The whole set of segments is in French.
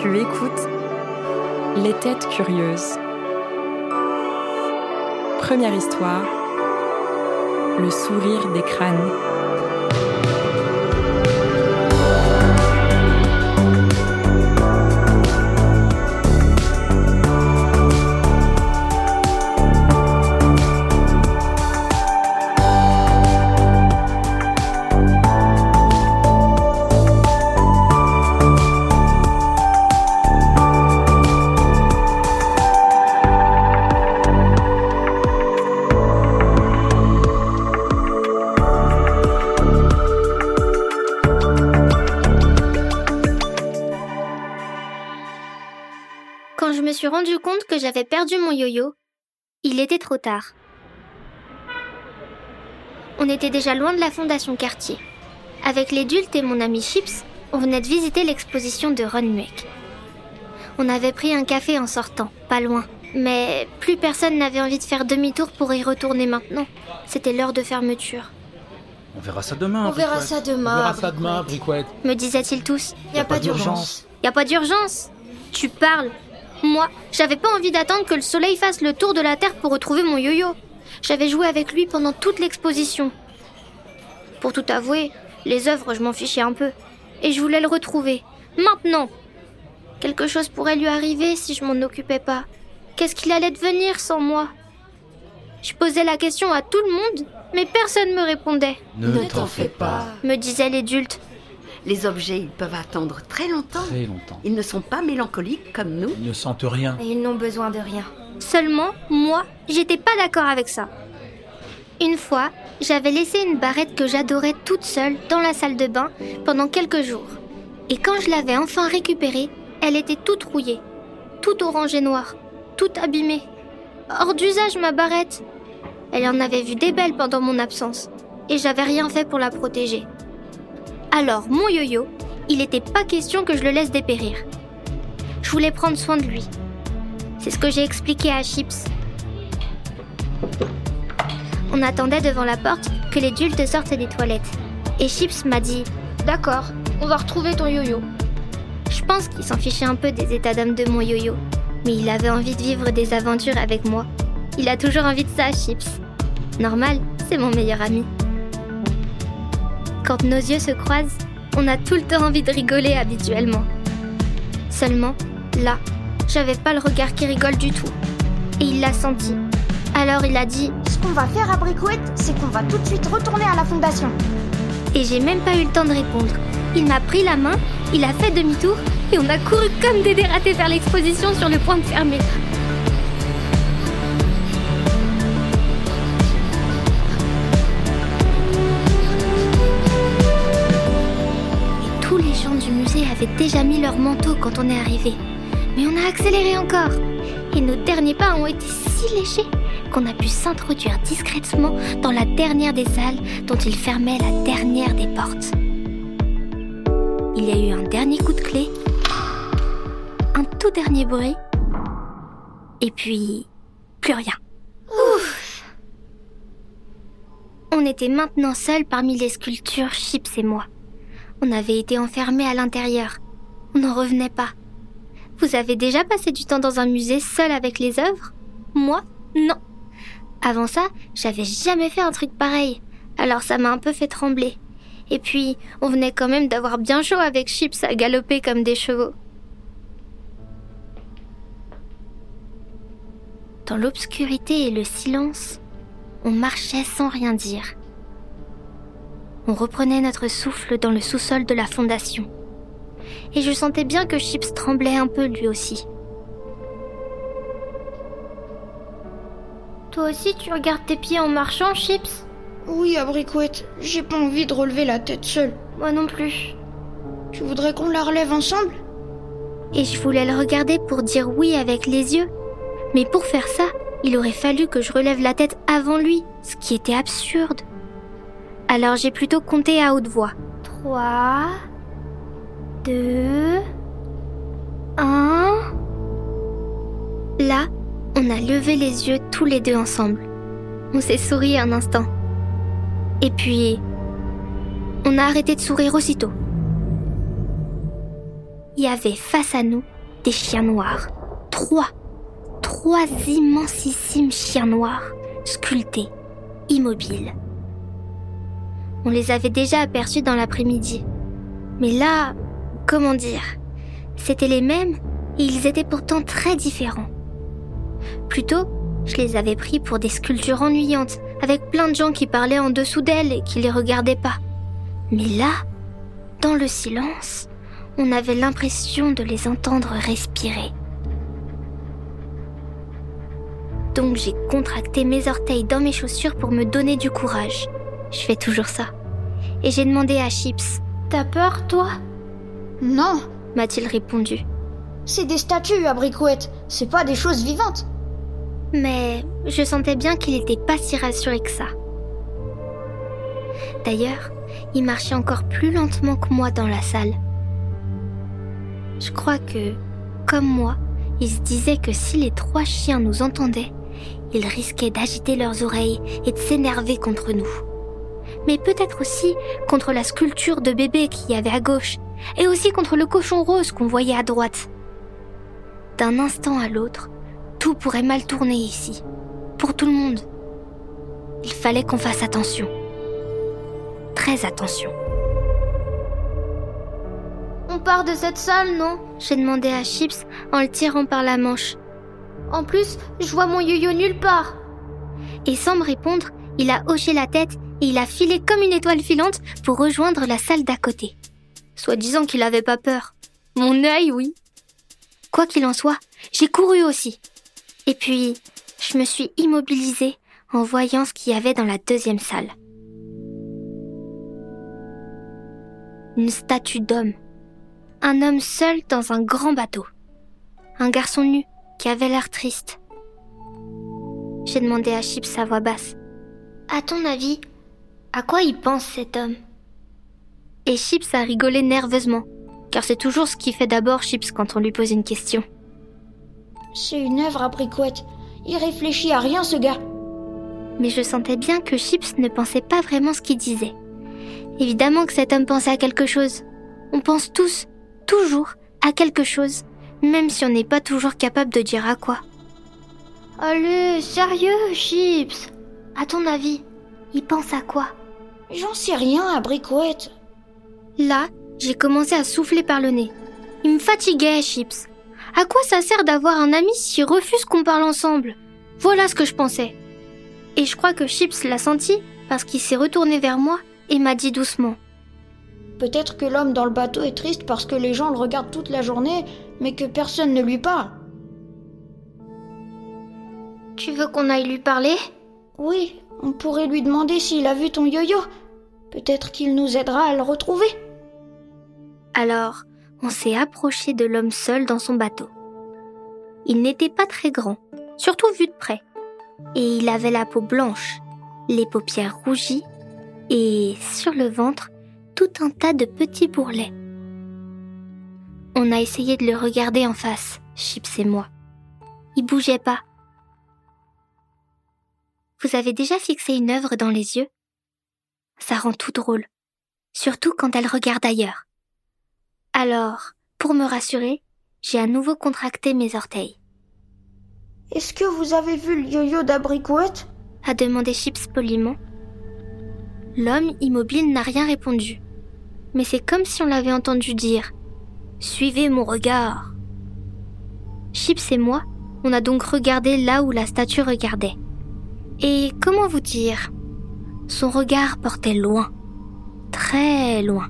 Tu écoutes Les Têtes Curieuses. Première histoire Le sourire des crânes. Quand je me suis rendu compte que j'avais perdu mon yo-yo, il était trop tard. On était déjà loin de la fondation Cartier. Avec les Dultes et mon ami Chips, on venait de visiter l'exposition de Ron Mueck. On avait pris un café en sortant, pas loin. Mais plus personne n'avait envie de faire demi-tour pour y retourner maintenant. C'était l'heure de fermeture, On verra ça demain. On verra ça On demain. verra ça demain, Briquette. me disaient-ils tous. Y a pas d'urgence. Y a pas d'urgence. Tu parles. Moi, j'avais pas envie d'attendre que le soleil fasse le tour de la Terre pour retrouver mon yo-yo. J'avais joué avec lui pendant toute l'exposition. Pour tout avouer, les œuvres, je m'en fichais un peu. Et je voulais le retrouver. Maintenant. Quelque chose pourrait lui arriver si je m'en occupais pas. Qu'est-ce qu'il allait devenir sans moi? Je posais la question à tout le monde, mais personne me répondait. Ne t'en fais pas. Me disaient les adultes. Les objets, ils peuvent attendre très longtemps. Très longtemps. Ils ne sont pas mélancoliques comme nous. Ils ne sentent rien. Et ils n'ont besoin de rien. Seulement, moi, j'étais pas d'accord avec ça. Une fois, j'avais laissé une barrette que j'adorais toute seule dans la salle de bain pendant quelques jours. Et quand je l'avais enfin récupérée, elle était toute rouillée, toute orange et noire, toute abîmée. Hors d'usage, ma barrette. Elle en avait vu des belles pendant mon absence, et j'avais rien fait pour la protéger. Alors, mon yo-yo, il n'était pas question que je le laisse dépérir. Je voulais prendre soin de lui. C'est ce que j'ai expliqué à Chips. On attendait devant la porte que les dultes sortent des toilettes. Et Chips m'a dit D'accord, on va retrouver ton yo-yo. Je pense qu'il s'en fichait un peu des états d'âme de mon yo-yo, mais il avait envie de vivre des aventures avec moi. Il a toujours envie de ça, Chips. Normal, c'est mon meilleur ami. Quand nos yeux se croisent, on a tout le temps envie de rigoler habituellement. Seulement, là, j'avais pas le regard qui rigole du tout. Et il l'a senti. Alors il a dit Ce qu'on va faire à Briquette, c'est qu'on va tout de suite retourner à la fondation. Et j'ai même pas eu le temps de répondre. Il m'a pris la main, il a fait demi-tour et on a couru comme des dératés vers l'exposition sur le point de fermer. Avaient déjà mis leur manteau quand on est arrivé. Mais on a accéléré encore. Et nos derniers pas ont été si légers qu'on a pu s'introduire discrètement dans la dernière des salles dont il fermait la dernière des portes. Il y a eu un dernier coup de clé, un tout dernier bruit, et puis plus rien. Ouf On était maintenant seuls parmi les sculptures, Chips et moi. On avait été enfermés à l'intérieur. On n'en revenait pas. Vous avez déjà passé du temps dans un musée seul avec les œuvres? Moi, non. Avant ça, j'avais jamais fait un truc pareil. Alors ça m'a un peu fait trembler. Et puis, on venait quand même d'avoir bien chaud avec Chips à galoper comme des chevaux. Dans l'obscurité et le silence, on marchait sans rien dire. On reprenait notre souffle dans le sous-sol de la fondation. Et je sentais bien que Chips tremblait un peu lui aussi. Toi aussi, tu regardes tes pieds en marchant, Chips? Oui, à Briquette, j'ai pas envie de relever la tête seule. Moi non plus. Tu voudrais qu'on la relève ensemble? Et je voulais le regarder pour dire oui avec les yeux. Mais pour faire ça, il aurait fallu que je relève la tête avant lui, ce qui était absurde. Alors j'ai plutôt compté à haute voix. 3, 2, 1. Là, on a levé les yeux tous les deux ensemble. On s'est souri un instant. Et puis, on a arrêté de sourire aussitôt. il y avait face à nous des chiens noirs. Trois. Trois immensissimes chiens noirs, sculptés, immobiles. On les avait déjà aperçus dans l'après-midi. Mais là, comment dire? C'étaient les mêmes et ils étaient pourtant très différents. Plutôt, je les avais pris pour des sculptures ennuyantes, avec plein de gens qui parlaient en dessous d'elles et qui les regardaient pas. Mais là, dans le silence, on avait l'impression de les entendre respirer. Donc j'ai contracté mes orteils dans mes chaussures pour me donner du courage. Je fais toujours ça. Et j'ai demandé à Chips T'as peur, toi? Non, m'a-t-il répondu. C'est des statues, abricouette, c'est pas des choses vivantes. Mais je sentais bien qu'il n'était pas si rassuré que ça. D'ailleurs, il marchait encore plus lentement que moi dans la salle. Je crois que, comme moi, il se disait que si les trois chiens nous entendaient, ils risquaient d'agiter leurs oreilles et de s'énerver contre nous. Mais peut-être aussi contre la sculpture de bébé qu'il y avait à gauche, et aussi contre le cochon rose qu'on voyait à droite. D'un instant à l'autre, tout pourrait mal tourner ici, pour tout le monde. Il fallait qu'on fasse attention. Très attention. On part de cette salle, non? J'ai demandé à Chips en le tirant par la manche. En plus, je vois mon yo-yo nulle part. Et sans me répondre, il a hoché la tête il a filé comme une étoile filante pour rejoindre la salle d'à côté. Soit disant qu'il avait pas peur. Mon œil, oui. Quoi qu'il en soit, j'ai couru aussi. Et puis, je me suis immobilisée en voyant ce qu'il y avait dans la deuxième salle. Une statue d'homme. Un homme seul dans un grand bateau. Un garçon nu qui avait l'air triste. J'ai demandé à Chips à voix basse. À ton avis, à quoi il pense cet homme? Et Chips a rigolé nerveusement, car c'est toujours ce qui fait d'abord Chips quand on lui pose une question. C'est une œuvre abricouette. Il réfléchit à rien, ce gars. Mais je sentais bien que Chips ne pensait pas vraiment ce qu'il disait. Évidemment que cet homme pensait à quelque chose. On pense tous, toujours, à quelque chose, même si on n'est pas toujours capable de dire à quoi. Allez, sérieux, Chips? À ton avis, il pense à quoi? J'en sais rien, abricouette. Là, j'ai commencé à souffler par le nez. Il me fatiguait, Chips. À quoi ça sert d'avoir un ami s'il refuse qu'on parle ensemble? Voilà ce que je pensais. Et je crois que Chips l'a senti parce qu'il s'est retourné vers moi et m'a dit doucement. Peut-être que l'homme dans le bateau est triste parce que les gens le regardent toute la journée, mais que personne ne lui parle. Tu veux qu'on aille lui parler? Oui, on pourrait lui demander s'il a vu ton yo-yo. Peut-être qu'il nous aidera à le retrouver. Alors, on s'est approché de l'homme seul dans son bateau. Il n'était pas très grand, surtout vu de près, et il avait la peau blanche, les paupières rougies et, sur le ventre, tout un tas de petits bourrelets. On a essayé de le regarder en face, Chips et moi. Il bougeait pas. Vous avez déjà fixé une œuvre dans les yeux? Ça rend tout drôle, surtout quand elle regarde ailleurs. Alors, pour me rassurer, j'ai à nouveau contracté mes orteils. Est-ce que vous avez vu le yo-yo d'abricouette a demandé Chips poliment. L'homme immobile n'a rien répondu. Mais c'est comme si on l'avait entendu dire Suivez mon regard. Chips et moi, on a donc regardé là où la statue regardait. Et comment vous dire? Son regard portait loin, très loin.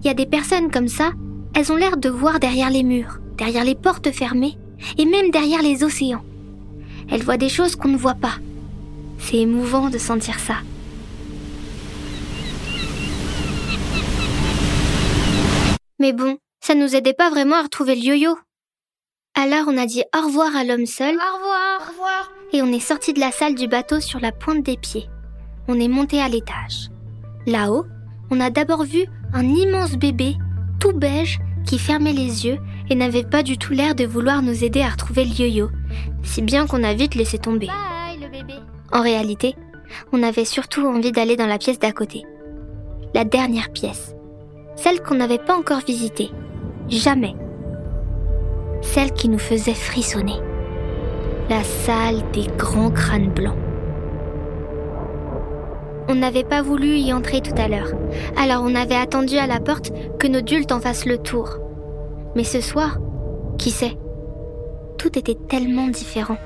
Il y a des personnes comme ça, elles ont l'air de voir derrière les murs, derrière les portes fermées et même derrière les océans. Elles voient des choses qu'on ne voit pas. C'est émouvant de sentir ça. Mais bon, ça nous aidait pas vraiment à retrouver le yo-yo. Alors on a dit au revoir à l'homme seul. Au revoir. Au revoir. Et on est sorti de la salle du bateau sur la pointe des pieds. On est monté à l'étage. Là-haut, on a d'abord vu un immense bébé, tout beige, qui fermait les yeux et n'avait pas du tout l'air de vouloir nous aider à retrouver le yo-yo, si bien qu'on a vite laissé tomber. Bye, le bébé. En réalité, on avait surtout envie d'aller dans la pièce d'à côté. La dernière pièce. Celle qu'on n'avait pas encore visitée. jamais. Celle qui nous faisait frissonner. La salle des grands crânes blancs. On n'avait pas voulu y entrer tout à l'heure, alors on avait attendu à la porte que nos dultes en fassent le tour. Mais ce soir, qui sait? Tout était tellement différent.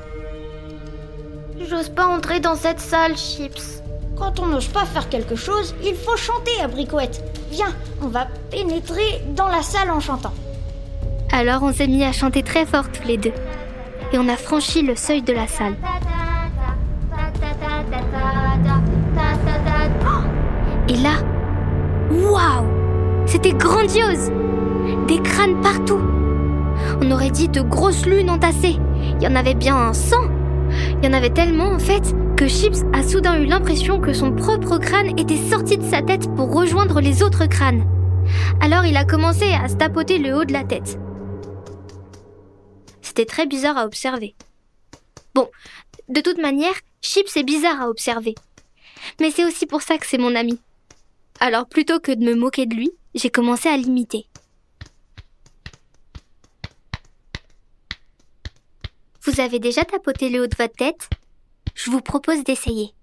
J'ose pas entrer dans cette salle, Chips. Quand on n'ose pas faire quelque chose, il faut chanter à Bricouette. Viens, on va pénétrer dans la salle en chantant. Alors on s'est mis à chanter très fort tous les deux. Et on a franchi le seuil de la salle. Et là, waouh C'était grandiose Des crânes partout On aurait dit de grosses lunes entassées. Il y en avait bien un 100 Il y en avait tellement en fait que Chips a soudain eu l'impression que son propre crâne était sorti de sa tête pour rejoindre les autres crânes. Alors il a commencé à se tapoter le haut de la tête. Très bizarre à observer. Bon, de toute manière, Chips est bizarre à observer. Mais c'est aussi pour ça que c'est mon ami. Alors plutôt que de me moquer de lui, j'ai commencé à l'imiter. Vous avez déjà tapoté le haut de votre tête? Je vous propose d'essayer.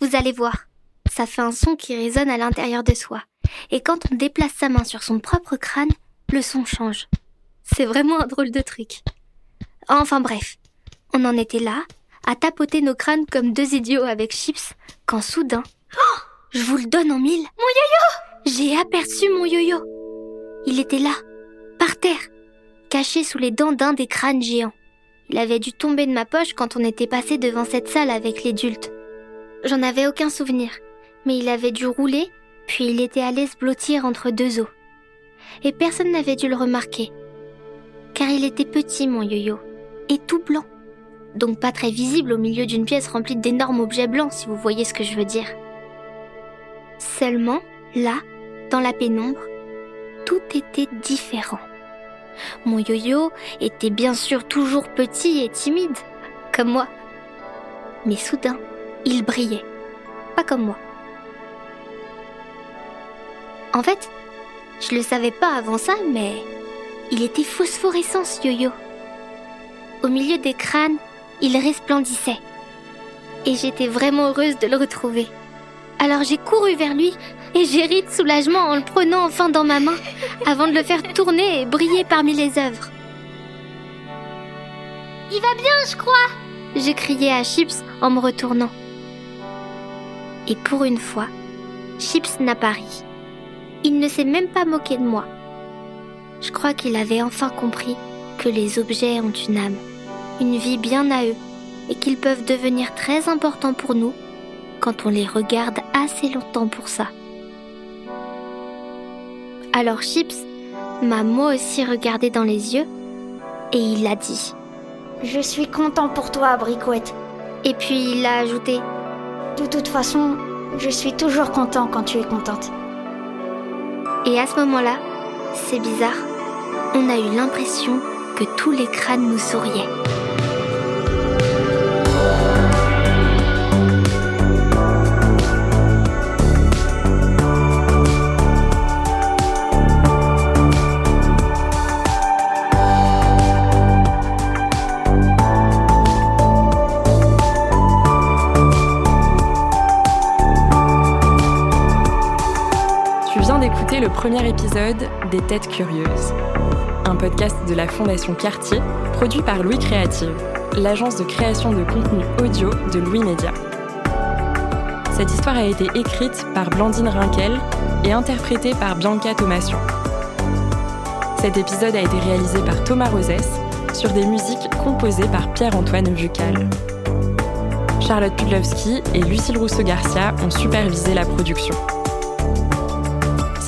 Vous allez voir, ça fait un son qui résonne à l'intérieur de soi. Et quand on déplace sa main sur son propre crâne, le son change. C'est vraiment un drôle de truc. Enfin bref, on en était là, à tapoter nos crânes comme deux idiots avec chips, quand soudain, oh je vous le donne en mille. Mon yo-yo J'ai aperçu mon yo-yo. Il était là, par terre, caché sous les dents d'un des crânes géants. Il avait dû tomber de ma poche quand on était passé devant cette salle avec les dultes. J'en avais aucun souvenir, mais il avait dû rouler, puis il était allé se blottir entre deux os. Et personne n'avait dû le remarquer, car il était petit, mon yo-yo, et tout blanc. Donc pas très visible au milieu d'une pièce remplie d'énormes objets blancs, si vous voyez ce que je veux dire. Seulement, là, dans la pénombre, tout était différent. Mon yo-yo était bien sûr toujours petit et timide, comme moi. Mais soudain, il brillait, pas comme moi. En fait, je le savais pas avant ça, mais il était phosphorescent ce yo-yo. Au milieu des crânes, il resplendissait. Et j'étais vraiment heureuse de le retrouver. Alors j'ai couru vers lui et j'ai ri soulagement en le prenant enfin dans ma main avant de le faire tourner et briller parmi les œuvres. Il va bien, je crois J'ai crié à Chips en me retournant. Et pour une fois, Chips n'a pas ri. Il ne s'est même pas moqué de moi. Je crois qu'il avait enfin compris que les objets ont une âme, une vie bien à eux, et qu'ils peuvent devenir très importants pour nous quand on les regarde assez longtemps pour ça. Alors Chips m'a moi aussi regardé dans les yeux et il a dit Je suis content pour toi, Bricouette. Et puis il a ajouté De toute façon, je suis toujours content quand tu es contente. Et à ce moment-là, c'est bizarre, on a eu l'impression que tous les crânes nous souriaient. Le premier épisode des Têtes Curieuses, un podcast de la Fondation Cartier, produit par Louis Créative, l'agence de création de contenu audio de Louis Média. Cette histoire a été écrite par Blandine Rinkel et interprétée par Bianca Thomasion. Cet épisode a été réalisé par Thomas Rosès sur des musiques composées par Pierre-Antoine Vucal. Charlotte Pudlowski et Lucille Rousseau-Garcia ont supervisé la production.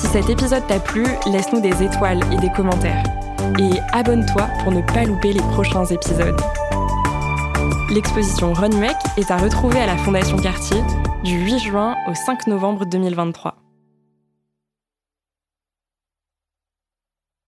Si cet épisode t'a plu, laisse-nous des étoiles et des commentaires. Et abonne-toi pour ne pas louper les prochains épisodes. L'exposition Runway est à retrouver à la Fondation Cartier du 8 juin au 5 novembre 2023.